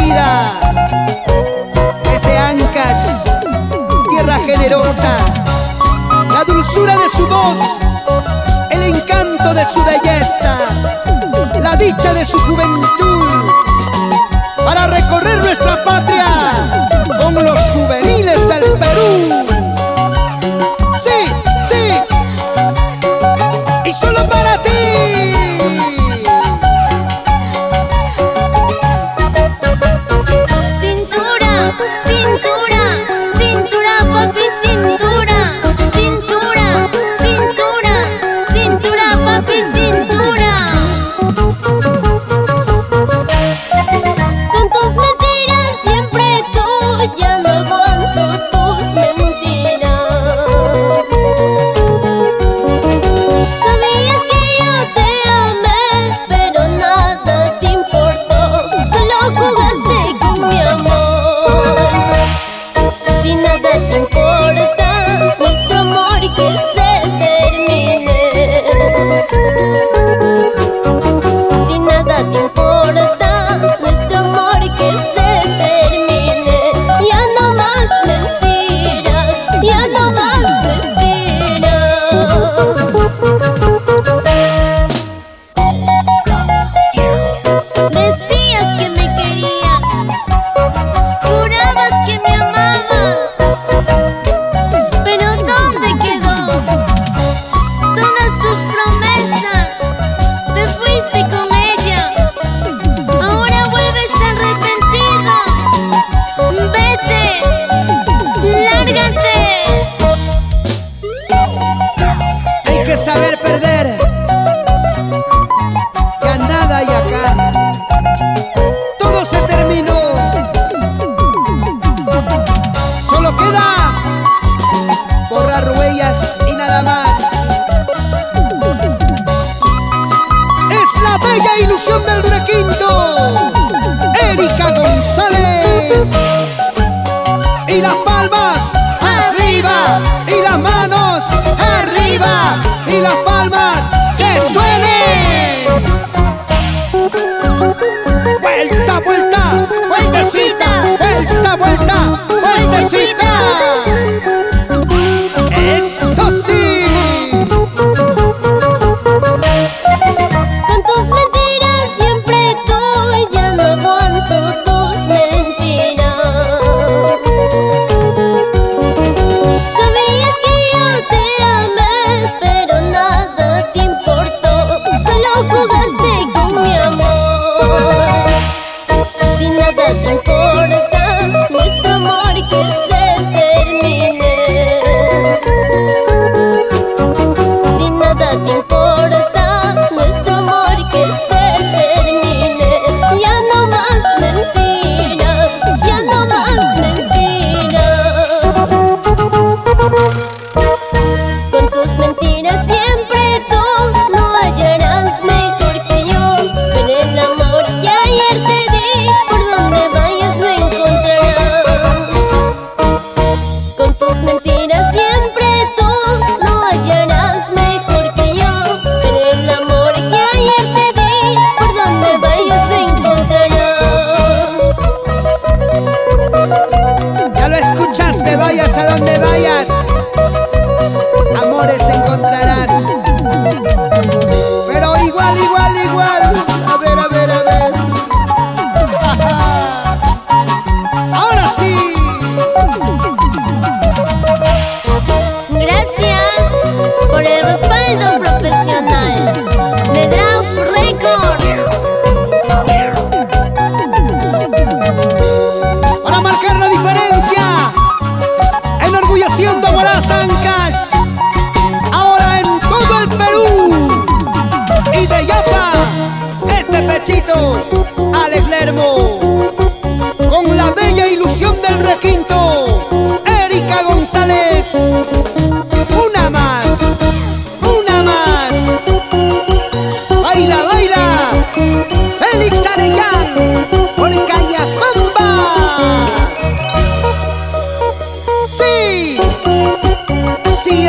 vida. Desde Ancash, tierra generosa, la dulzura de su voz, el encanto de su belleza, la dicha de su juventud. கொடுத்த Quinto, Erika González. Y las palmas arriba, y las manos arriba, y las palmas que suenen. Vuelta, vuelta. a dónde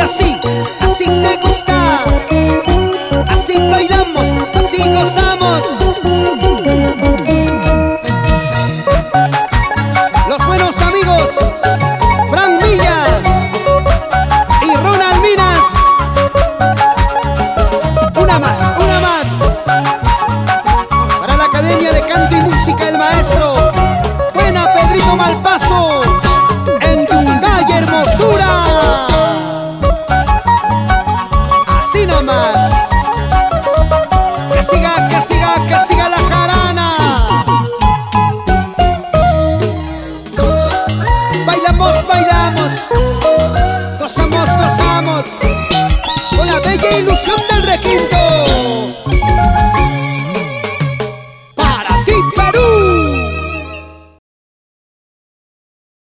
assim, assim. canto y música el maestro. Buena Pedrito Malpaso, en tu y hermosura. Así nomás. Que siga, que siga, que siga la jarana. Bailamos, bailamos. Gozamos, gozamos. Con la bella ilusión de